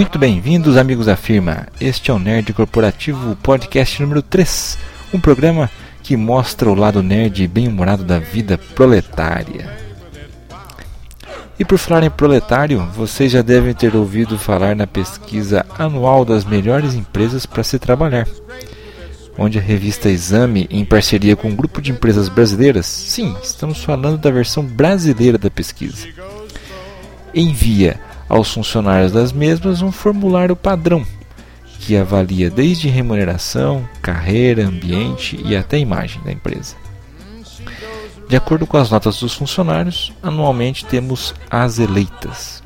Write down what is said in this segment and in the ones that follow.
Muito bem-vindos, amigos da firma. Este é o Nerd Corporativo Podcast número 3, um programa que mostra o lado nerd e bem-humorado da vida proletária. E por falar em proletário, vocês já devem ter ouvido falar na pesquisa anual das melhores empresas para se trabalhar, onde a revista Exame, em parceria com um grupo de empresas brasileiras, sim, estamos falando da versão brasileira da pesquisa, envia aos funcionários das mesmas um formulário padrão que avalia desde remuneração, carreira, ambiente e até imagem da empresa. De acordo com as notas dos funcionários, anualmente temos as eleitas.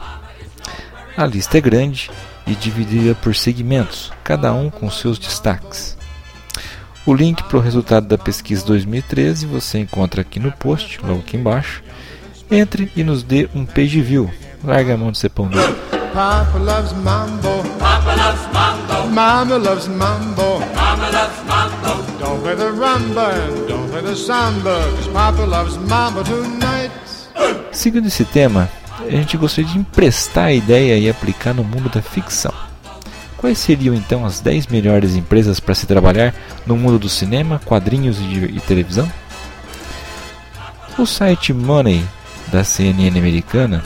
A lista é grande e dividida por segmentos, cada um com seus destaques. O link para o resultado da pesquisa 2013 você encontra aqui no post, logo aqui embaixo. Entre e nos dê um page view. Larga a mão de ser pão duro. Papa loves mambo. Papa loves mambo. Mama loves mambo. Mama loves mambo. Don't play the rumba and don't play the samba, cause Papa loves mambo tonight. Seguindo esse tema, a gente gostaria de emprestar a ideia e aplicar no mundo da ficção. Quais seriam então as 10 melhores empresas para se trabalhar no mundo do cinema, quadrinhos e, e televisão? O site Money da CNN americana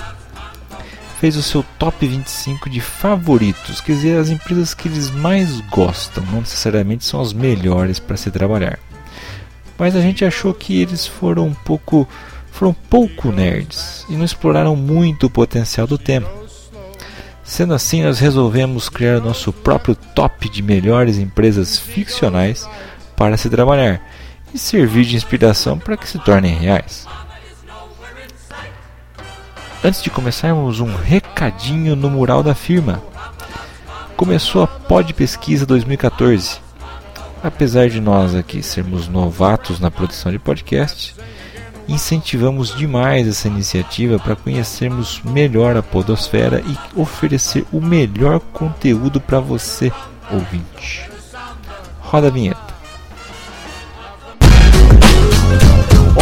fez o seu top 25 de favoritos, quer dizer, as empresas que eles mais gostam, não necessariamente são as melhores para se trabalhar. Mas a gente achou que eles foram um pouco foram pouco nerds e não exploraram muito o potencial do tema. Sendo assim, nós resolvemos criar nosso próprio top de melhores empresas ficcionais para se trabalhar e servir de inspiração para que se tornem reais. Antes de começarmos, um recadinho no mural da firma. Começou a Pod Pesquisa 2014. Apesar de nós aqui sermos novatos na produção de podcast, incentivamos demais essa iniciativa para conhecermos melhor a Podosfera e oferecer o melhor conteúdo para você, ouvinte. Roda a vinheta.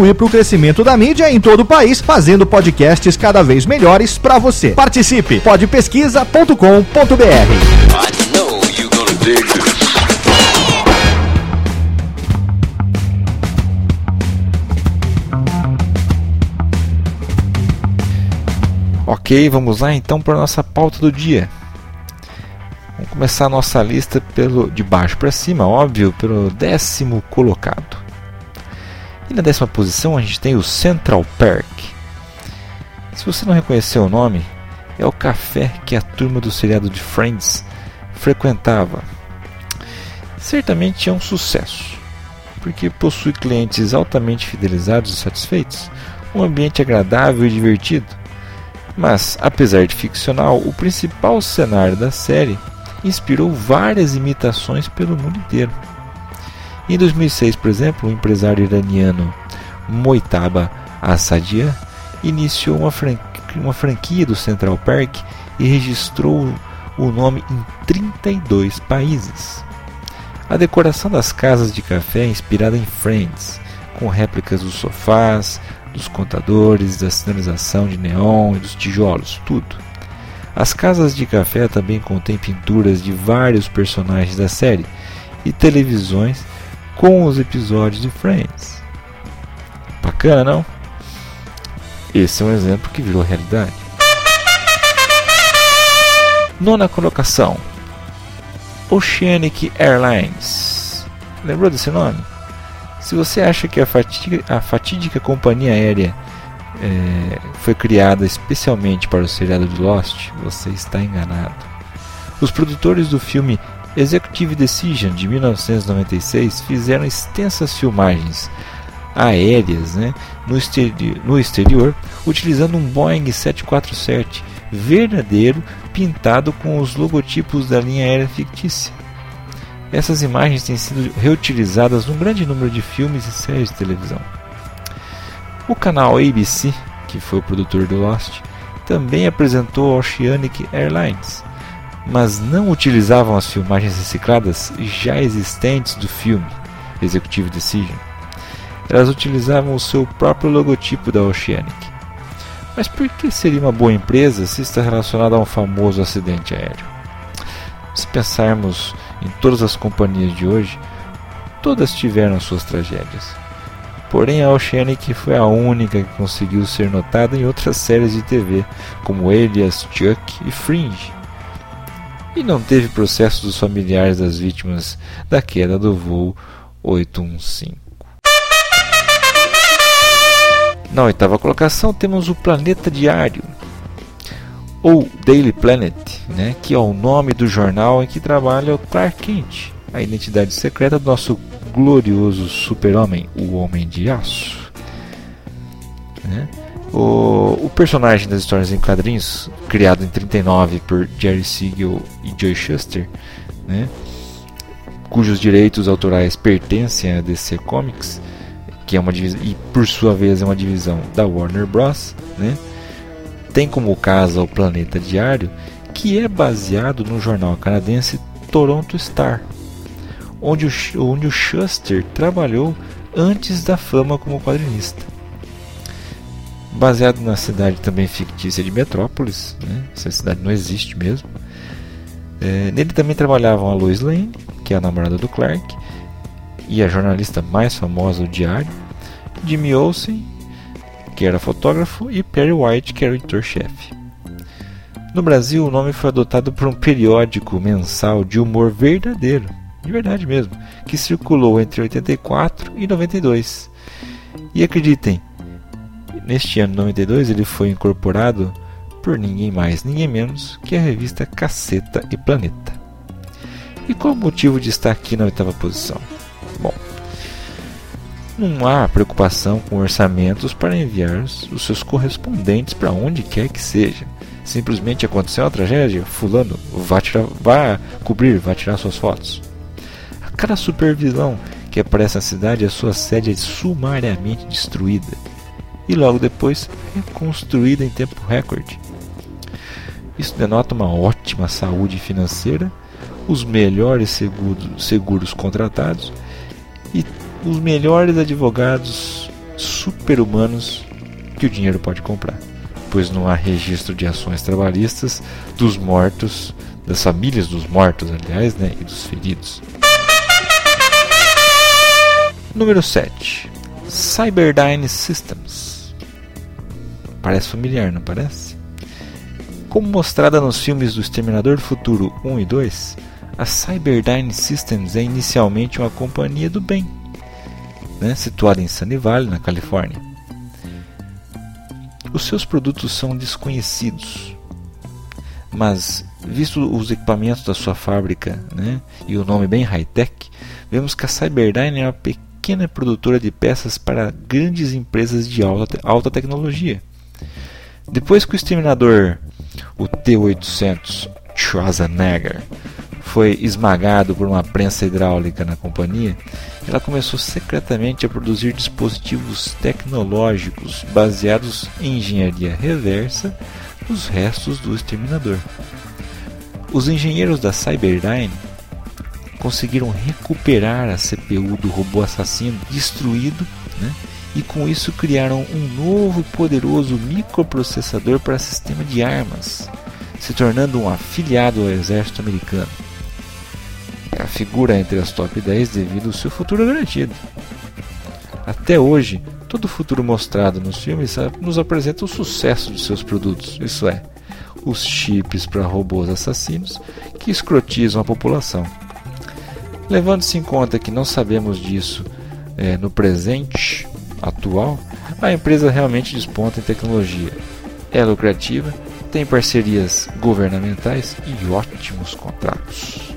contribuir para o crescimento da mídia em todo o país, fazendo podcasts cada vez melhores para você. Participe! podpesquisa.com.br. Ok, vamos lá então para a nossa pauta do dia. Vamos começar a nossa lista pelo de baixo para cima, óbvio, pelo décimo colocado. E na décima posição a gente tem o Central Park. Se você não reconheceu o nome, é o café que a turma do seriado de Friends frequentava. Certamente é um sucesso, porque possui clientes altamente fidelizados e satisfeitos, um ambiente agradável e divertido. Mas, apesar de ficcional, o principal cenário da série inspirou várias imitações pelo mundo inteiro. Em 2006, por exemplo, o empresário iraniano Moitaba Assadian iniciou uma, uma franquia do Central Park e registrou o nome em 32 países. A decoração das casas de café é inspirada em Friends, com réplicas dos sofás, dos contadores, da sinalização de neon e dos tijolos, tudo. As casas de café também contêm pinturas de vários personagens da série e televisões com os episódios de Friends. Bacana, não? Esse é um exemplo que virou realidade. Nona colocação: Oceanic Airlines. Lembrou desse nome? Se você acha que a fatídica, a fatídica companhia aérea é, foi criada especialmente para o seriado de Lost, você está enganado. Os produtores do filme Executive Decision de 1996 fizeram extensas filmagens aéreas né, no, exterior, no exterior, utilizando um Boeing 747 verdadeiro pintado com os logotipos da linha aérea fictícia. Essas imagens têm sido reutilizadas num grande número de filmes e séries de televisão. O canal ABC, que foi o produtor do Lost, também apresentou a Oceanic Airlines, mas não utilizavam as filmagens recicladas já existentes do filme Executive Decision. Elas utilizavam o seu próprio logotipo da Oceanic. Mas por que seria uma boa empresa se está relacionada a um famoso acidente aéreo? Se pensarmos em todas as companhias de hoje, todas tiveram suas tragédias. Porém, a Oceanic foi a única que conseguiu ser notada em outras séries de TV, como Elias, Chuck e Fringe. E não teve processos dos familiares das vítimas da queda do voo 815. Na oitava colocação temos o Planeta Diário, ou Daily Planet, né, que é o nome do jornal em que trabalha o Clark Kent, a identidade secreta do nosso glorioso super-homem, o Homem de Aço. Né? O, o, personagem das histórias em quadrinhos, criado em 39 por Jerry Siegel e Joe Shuster, né? cujos direitos autorais pertencem a DC Comics, que é uma e por sua vez é uma divisão da Warner Bros. Né? Tem como casa o Planeta Diário, que é baseado no jornal canadense Toronto Star, onde o, onde o Shuster trabalhou antes da fama como quadrinista. Baseado na cidade também fictícia de Metrópolis, né? essa cidade não existe mesmo. É, nele também trabalhavam a Lois Lane, que é a namorada do Clark, e a jornalista mais famosa do diário, Jimmy Olsen, que era fotógrafo, e Perry White, que era o editor-chefe. No Brasil, o nome foi adotado por um periódico mensal de humor verdadeiro, de verdade mesmo, que circulou entre 84 e 92. E acreditem, neste ano 92 ele foi incorporado por ninguém mais, ninguém menos que a revista Caceta e Planeta. E qual o motivo de estar aqui na oitava posição? Bom, não há preocupação com orçamentos para enviar os seus correspondentes para onde quer que seja. Simplesmente aconteceu uma tragédia, fulano, vá, tirar, vá cobrir, vá tirar suas fotos. Cada supervisão que aparece na cidade, a sua sede é sumariamente destruída e logo depois reconstruída em tempo recorde. Isso denota uma ótima saúde financeira, os melhores seguros, seguros contratados e os melhores advogados super-humanos que o dinheiro pode comprar, pois não há registro de ações trabalhistas dos mortos, das famílias dos mortos, aliás, né, e dos feridos. Número 7. Cyberdyne Systems. Parece familiar, não parece? Como mostrada nos filmes do Exterminador do Futuro 1 e 2, a Cyberdyne Systems é inicialmente uma companhia do bem, né, situada em Sunny Valley, na Califórnia. Os seus produtos são desconhecidos, mas visto os equipamentos da sua fábrica né, e o nome bem high-tech, vemos que a Cyberdyne é uma pequena produtora de peças para grandes empresas de alta, alta tecnologia. Depois que o exterminador, o T-800 Schwarzenegger, foi esmagado por uma prensa hidráulica na companhia, ela começou secretamente a produzir dispositivos tecnológicos baseados em engenharia reversa nos restos do exterminador. Os engenheiros da Cyberdyne conseguiram recuperar a CPU do robô assassino destruído, né? E com isso criaram um novo poderoso microprocessador para sistema de armas, se tornando um afiliado ao exército americano. A figura entre as top 10 devido ao seu futuro garantido. Até hoje, todo o futuro mostrado nos filmes nos apresenta o sucesso de seus produtos, isso é, os chips para robôs assassinos que escrotizam a população. Levando-se em conta que não sabemos disso é, no presente atual, a empresa realmente desponta em tecnologia. É lucrativa, tem parcerias governamentais e ótimos contratos.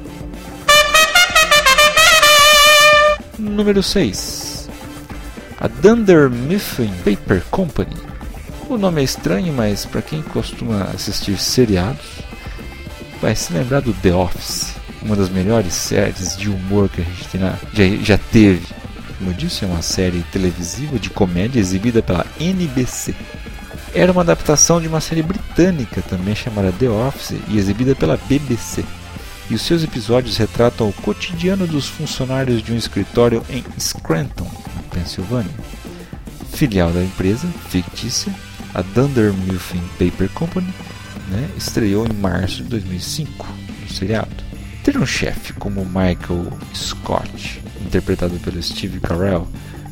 Número 6. A Dunder Mifflin Paper Company, O nome é estranho, mas para quem costuma assistir seriados, vai se lembrar do The Office, uma das melhores séries de humor que a gente na, já, já teve. Como eu disse, é uma série televisiva de comédia exibida pela NBC. Era uma adaptação de uma série britânica também chamada The Office e exibida pela BBC. E os seus episódios retratam o cotidiano dos funcionários de um escritório em Scranton, Pensilvânia. Filial da empresa fictícia, a Dunder Mifflin Paper Company, né, estreou em março de 2005 no seriado. Ter um chefe como Michael Scott, interpretado pelo Steve Carell,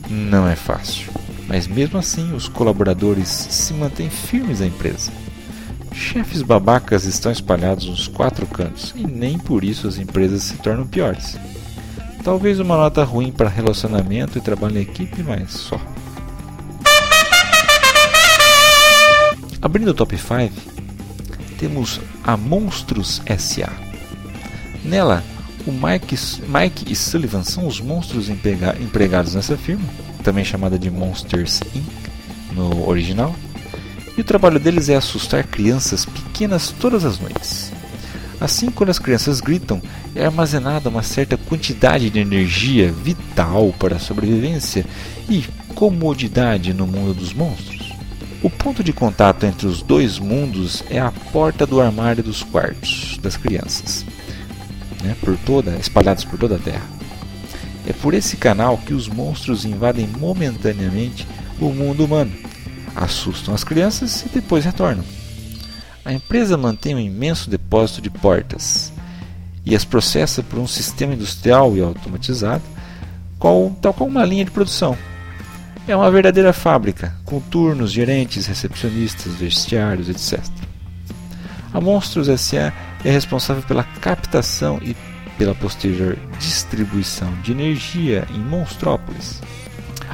não é fácil mas mesmo assim os colaboradores se mantêm firmes à empresa. Chefes babacas estão espalhados nos quatro cantos e nem por isso as empresas se tornam piores. Talvez uma nota ruim para relacionamento e trabalho em equipe, mas só. Abrindo o top 5, temos a Monstros SA. Nela, o Mike, Mike e Sullivan são os monstros empregados nessa firma também chamada de Monsters Inc. no original. E o trabalho deles é assustar crianças pequenas todas as noites. Assim, quando as crianças gritam, é armazenada uma certa quantidade de energia vital para a sobrevivência e comodidade no mundo dos monstros. O ponto de contato entre os dois mundos é a porta do armário dos quartos das crianças, né, por toda, espalhados por toda a Terra. É por esse canal que os monstros invadem momentaneamente o mundo humano, assustam as crianças e depois retornam. A empresa mantém um imenso depósito de portas e as processa por um sistema industrial e automatizado, qual, tal qual uma linha de produção. É uma verdadeira fábrica, com turnos, gerentes, recepcionistas, vestiários, etc. A Monstros SA é responsável pela captação e pela posterior distribuição de energia em Monstrópolis.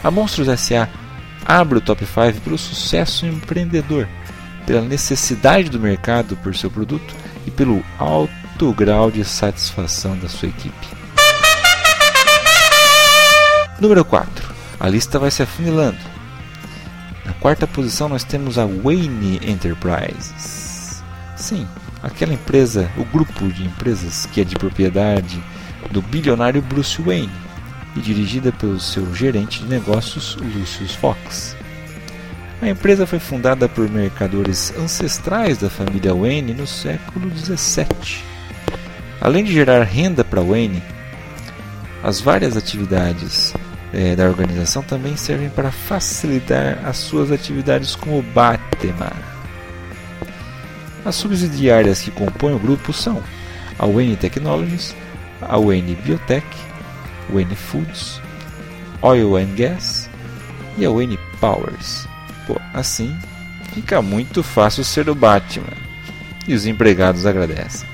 A Monstros SA abre o top 5 pelo sucesso empreendedor, pela necessidade do mercado por seu produto e pelo alto grau de satisfação da sua equipe. Número 4. A lista vai se afunilando. Na quarta posição nós temos a Wayne Enterprises. Sim, aquela empresa, o grupo de empresas que é de propriedade do bilionário Bruce Wayne e dirigida pelo seu gerente de negócios Lucius Fox. A empresa foi fundada por mercadores ancestrais da família Wayne no século XVII. Além de gerar renda para Wayne, as várias atividades é, da organização também servem para facilitar as suas atividades como Batman as subsidiárias que compõem o grupo são a Wayne Technologies, a Wayne Biotech, Wayne Foods, Oil and Gas e a Wayne Powers. Pô, assim fica muito fácil ser o Batman e os empregados agradecem.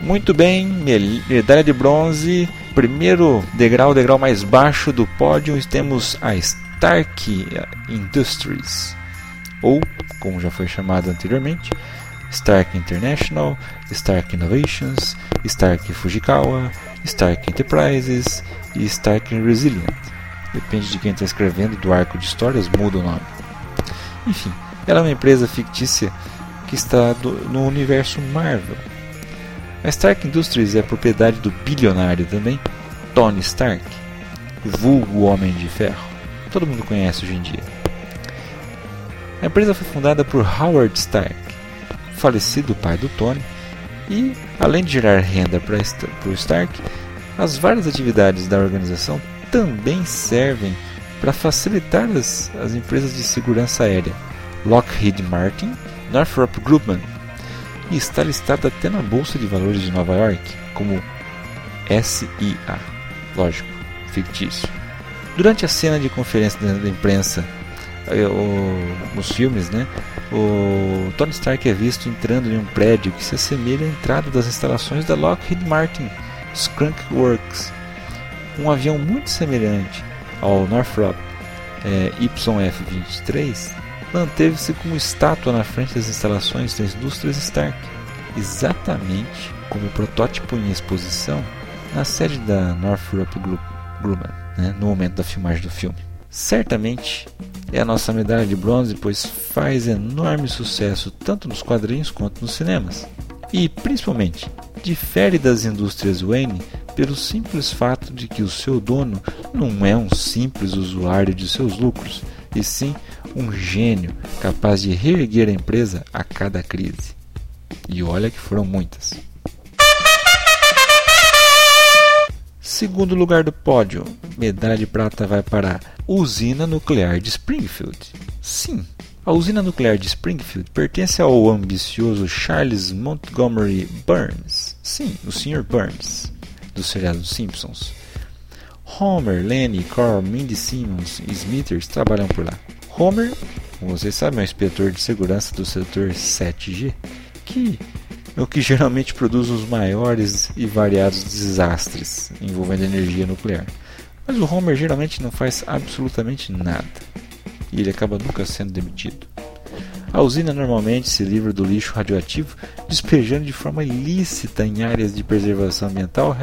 Muito bem, medalha de bronze, primeiro degrau, degrau mais baixo do pódio, temos a Stark Industries ou, como já foi chamado anteriormente, Stark International, Stark Innovations, Stark Fujikawa, Stark Enterprises e Stark Resilient. Depende de quem está escrevendo do arco de histórias, muda o nome. Enfim, ela é uma empresa fictícia que está do, no universo Marvel. A Stark Industries é propriedade do bilionário também, Tony Stark, vulgo Homem de Ferro. Todo mundo conhece hoje em dia. A empresa foi fundada por Howard Stark, falecido pai do Tony, e, além de gerar renda para o Stark, as várias atividades da organização também servem para facilitar as, as empresas de segurança aérea Lockheed Martin, Northrop Grumman, e está listada até na Bolsa de Valores de Nova York como SIA. Lógico, fictício. Durante a cena de conferência da imprensa o, os filmes, né? O Tony Stark é visto entrando em um prédio que se assemelha à entrada das instalações da Lockheed Martin Skunk Works, um avião muito semelhante ao Northrop é, YF-23 manteve-se como estátua na frente das instalações das indústrias Stark, exatamente como protótipo em exposição na sede da Northrop Grumman, né, no momento da filmagem do filme. Certamente é a nossa medalha de bronze, pois faz enorme sucesso tanto nos quadrinhos quanto nos cinemas. E, principalmente, difere das indústrias Wayne pelo simples fato de que o seu dono não é um simples usuário de seus lucros, e sim um gênio capaz de reerguer a empresa a cada crise. E olha que foram muitas. Segundo lugar do pódio, medalha de prata vai para a Usina Nuclear de Springfield. Sim, a usina nuclear de Springfield pertence ao ambicioso Charles Montgomery Burns. Sim, o Sr. Burns, do seriado Simpsons. Homer, Lenny, Carl, Mindy Simmons e Smithers trabalham por lá. Homer, como vocês sabem, é o inspetor de segurança do setor 7G, que é o que geralmente produz os maiores e variados desastres envolvendo energia nuclear. Mas o Homer geralmente não faz absolutamente nada e ele acaba nunca sendo demitido. A usina normalmente se livra do lixo radioativo, despejando de forma ilícita em áreas de preservação ambiental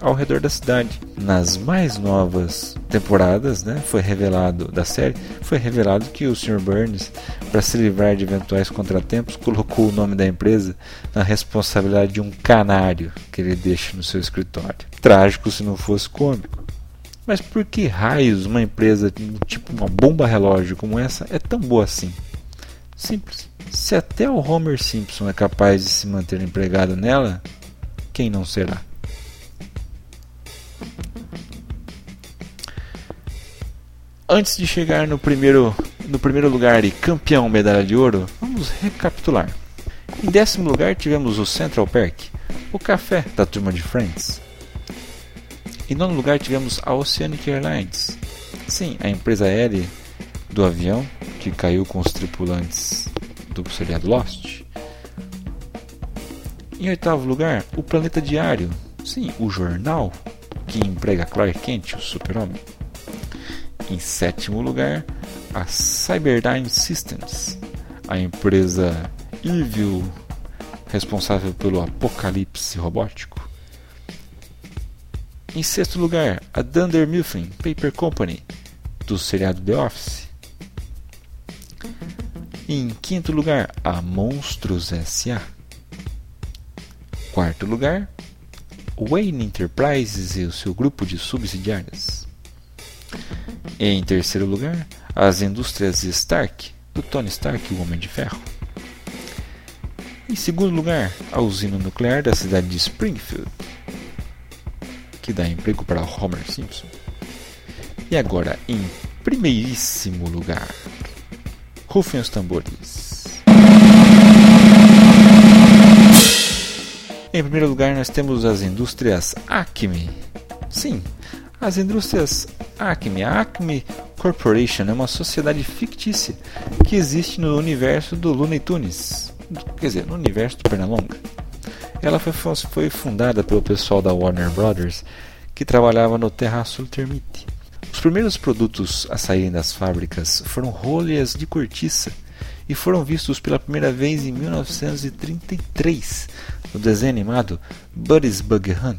ao redor da cidade. Nas mais novas temporadas, né, foi revelado da série, foi revelado que o Sr. Burns, para se livrar de eventuais contratempos, colocou o nome da empresa na responsabilidade de um canário que ele deixa no seu escritório. Trágico se não fosse cômico. Mas por que raios uma empresa tipo uma bomba relógio como essa é tão boa assim? Simples. Se até o Homer Simpson é capaz de se manter empregado nela, quem não será? Antes de chegar no primeiro, no primeiro lugar e campeão medalha de ouro, vamos recapitular. Em décimo lugar tivemos o Central Park, o café da turma de Friends. Em nono lugar tivemos a Oceanic Airlines. Sim, a empresa aérea do avião que caiu com os tripulantes do seriado Lost. Em oitavo lugar, o Planeta Diário. Sim, o jornal que emprega Clark Kent, o super-homem. Em sétimo lugar, a Cyberdyne Systems, a empresa Evil responsável pelo apocalipse robótico. Em sexto lugar, a Dunder Mifflin Paper Company, do seriado The Office. Em quinto lugar, a Monstros S.A. Quarto lugar, Wayne Enterprises e o seu grupo de subsidiárias. Em terceiro lugar, as indústrias Stark, do Tony Stark, o Homem de Ferro. Em segundo lugar, a usina nuclear da cidade de Springfield, que dá emprego para Homer Simpson. E agora, em primeiríssimo lugar, Rufem os tambores. Em primeiro lugar, nós temos as indústrias Acme. Sim, as indústrias Acme. A Acme Corporation é uma sociedade fictícia que existe no universo do Looney Tunes. Quer dizer, no universo do Pernalonga. Ela foi, foi fundada pelo pessoal da Warner Brothers que trabalhava no Terraço Termite. Os primeiros produtos a saírem das fábricas foram rolhas de cortiça e foram vistos pela primeira vez em 1933 no desenho animado Buddy's Bug Hunt.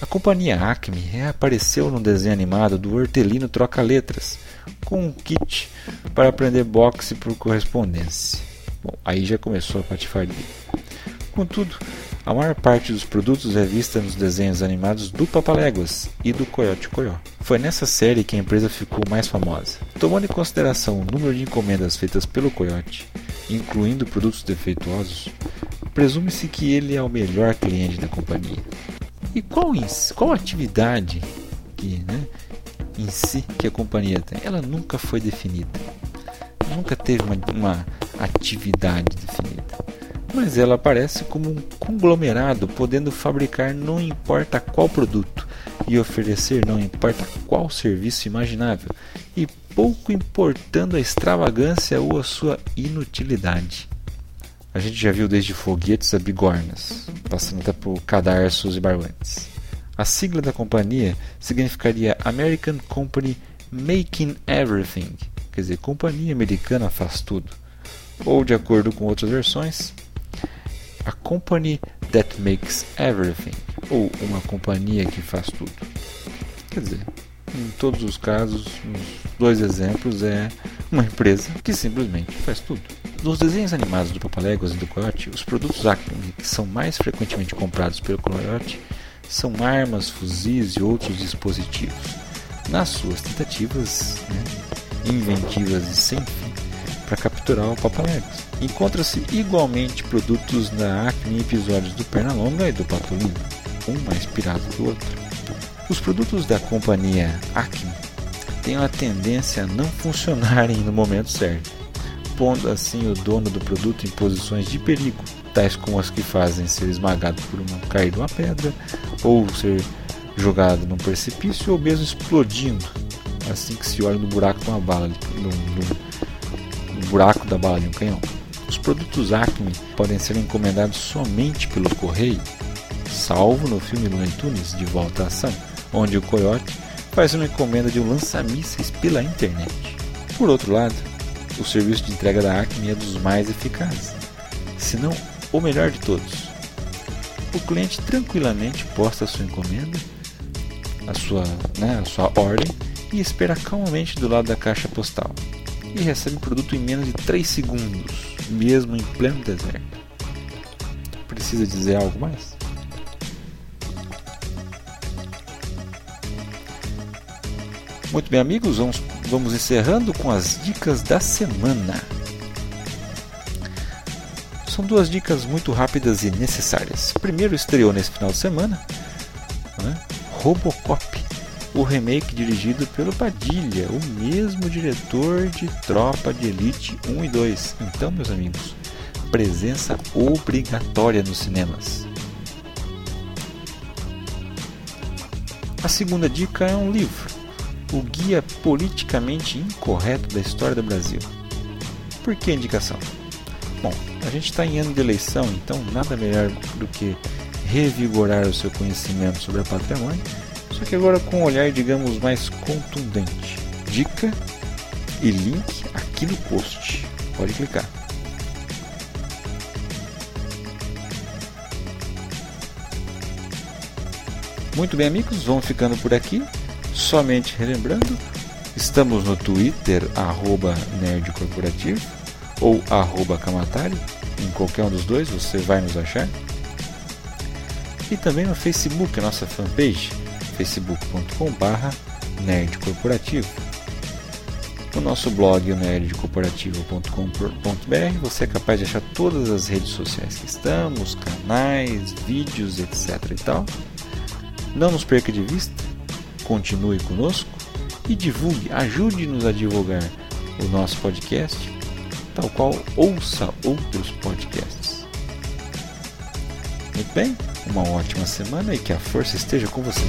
A companhia Acme reapareceu no desenho animado do Hortelino Troca Letras, com um kit para aprender boxe por correspondência. Bom, aí já começou a patifaria. Contudo, a maior parte dos produtos é vista nos desenhos animados do Papaléguas e do Coyote Coyó. Foi nessa série que a empresa ficou mais famosa. Tomando em consideração o número de encomendas feitas pelo Coyote, incluindo produtos defeituosos, presume-se que ele é o melhor cliente da companhia. E qual, qual atividade que, né, em si que a companhia tem? Ela nunca foi definida. Nunca teve uma, uma atividade definida mas ela aparece como um conglomerado, podendo fabricar não importa qual produto e oferecer não importa qual serviço imaginável, e pouco importando a extravagância ou a sua inutilidade. A gente já viu desde foguetes a bigornas, passando por cadarços e barbantes. A sigla da companhia significaria American Company Making Everything, quer dizer, companhia americana faz tudo. Ou, de acordo com outras versões, a company that makes everything, ou uma companhia que faz tudo. Quer dizer, em todos os casos, nos dois exemplos, é uma empresa que simplesmente faz tudo. Nos desenhos animados do Papaléguas e do Coyote, os produtos Acme que são mais frequentemente comprados pelo Coyote são armas, fuzis e outros dispositivos. Nas suas tentativas né, inventivas e sem para capturar o Papaléguas. Encontra-se igualmente produtos da Acme em episódios do Pernalonga e do Patolino, um mais pirado que o outro. Os produtos da companhia Acme têm a tendência a não funcionarem no momento certo, pondo assim o dono do produto em posições de perigo, tais como as que fazem ser esmagado por uma cair de uma pedra, ou ser jogado num precipício, ou mesmo explodindo assim que se olha no buraco de uma bala, buraco da bala de um canhão. Os produtos Acme podem ser encomendados somente pelo correio, salvo no filme Looney Tunes De Volta à Ação, onde o coiote faz uma encomenda de um lança-mísseis pela internet. Por outro lado, o serviço de entrega da Acme é dos mais eficazes, se não o melhor de todos. O cliente tranquilamente posta a sua encomenda, a sua, né, a sua ordem e espera calmamente do lado da caixa postal e recebe o produto em menos de 3 segundos, mesmo em pleno deserto. Precisa dizer algo mais? Muito bem, amigos, vamos, vamos encerrando com as dicas da semana. São duas dicas muito rápidas e necessárias. Primeiro estreou nesse final de semana né, Robocop, o remake dirigido pelo Padilha, o mesmo diretor de Tropa de Elite 1 e 2. Então, meus amigos, presença obrigatória nos cinemas. A segunda dica é um livro o guia politicamente incorreto da história do Brasil. Por que indicação? Bom, a gente está em ano de eleição, então nada melhor do que revigorar o seu conhecimento sobre a patrimônio, só que agora com um olhar, digamos, mais contundente. Dica e link aqui no post. Pode clicar. Muito bem, amigos, vamos ficando por aqui. Somente relembrando, estamos no Twitter, arroba Nerd Corporativo ou arroba Kamatari, em qualquer um dos dois você vai nos achar. E também no Facebook, nossa fanpage, facebook.com.br Nerd Corporativo. No nosso blog, o nerdcorporativo.com.br, você é capaz de achar todas as redes sociais que estamos, canais, vídeos, etc. e tal. Não nos perca de vista continue conosco e divulgue, ajude-nos a divulgar o nosso podcast, tal qual ouça outros podcasts. Bem, uma ótima semana e que a força esteja com você.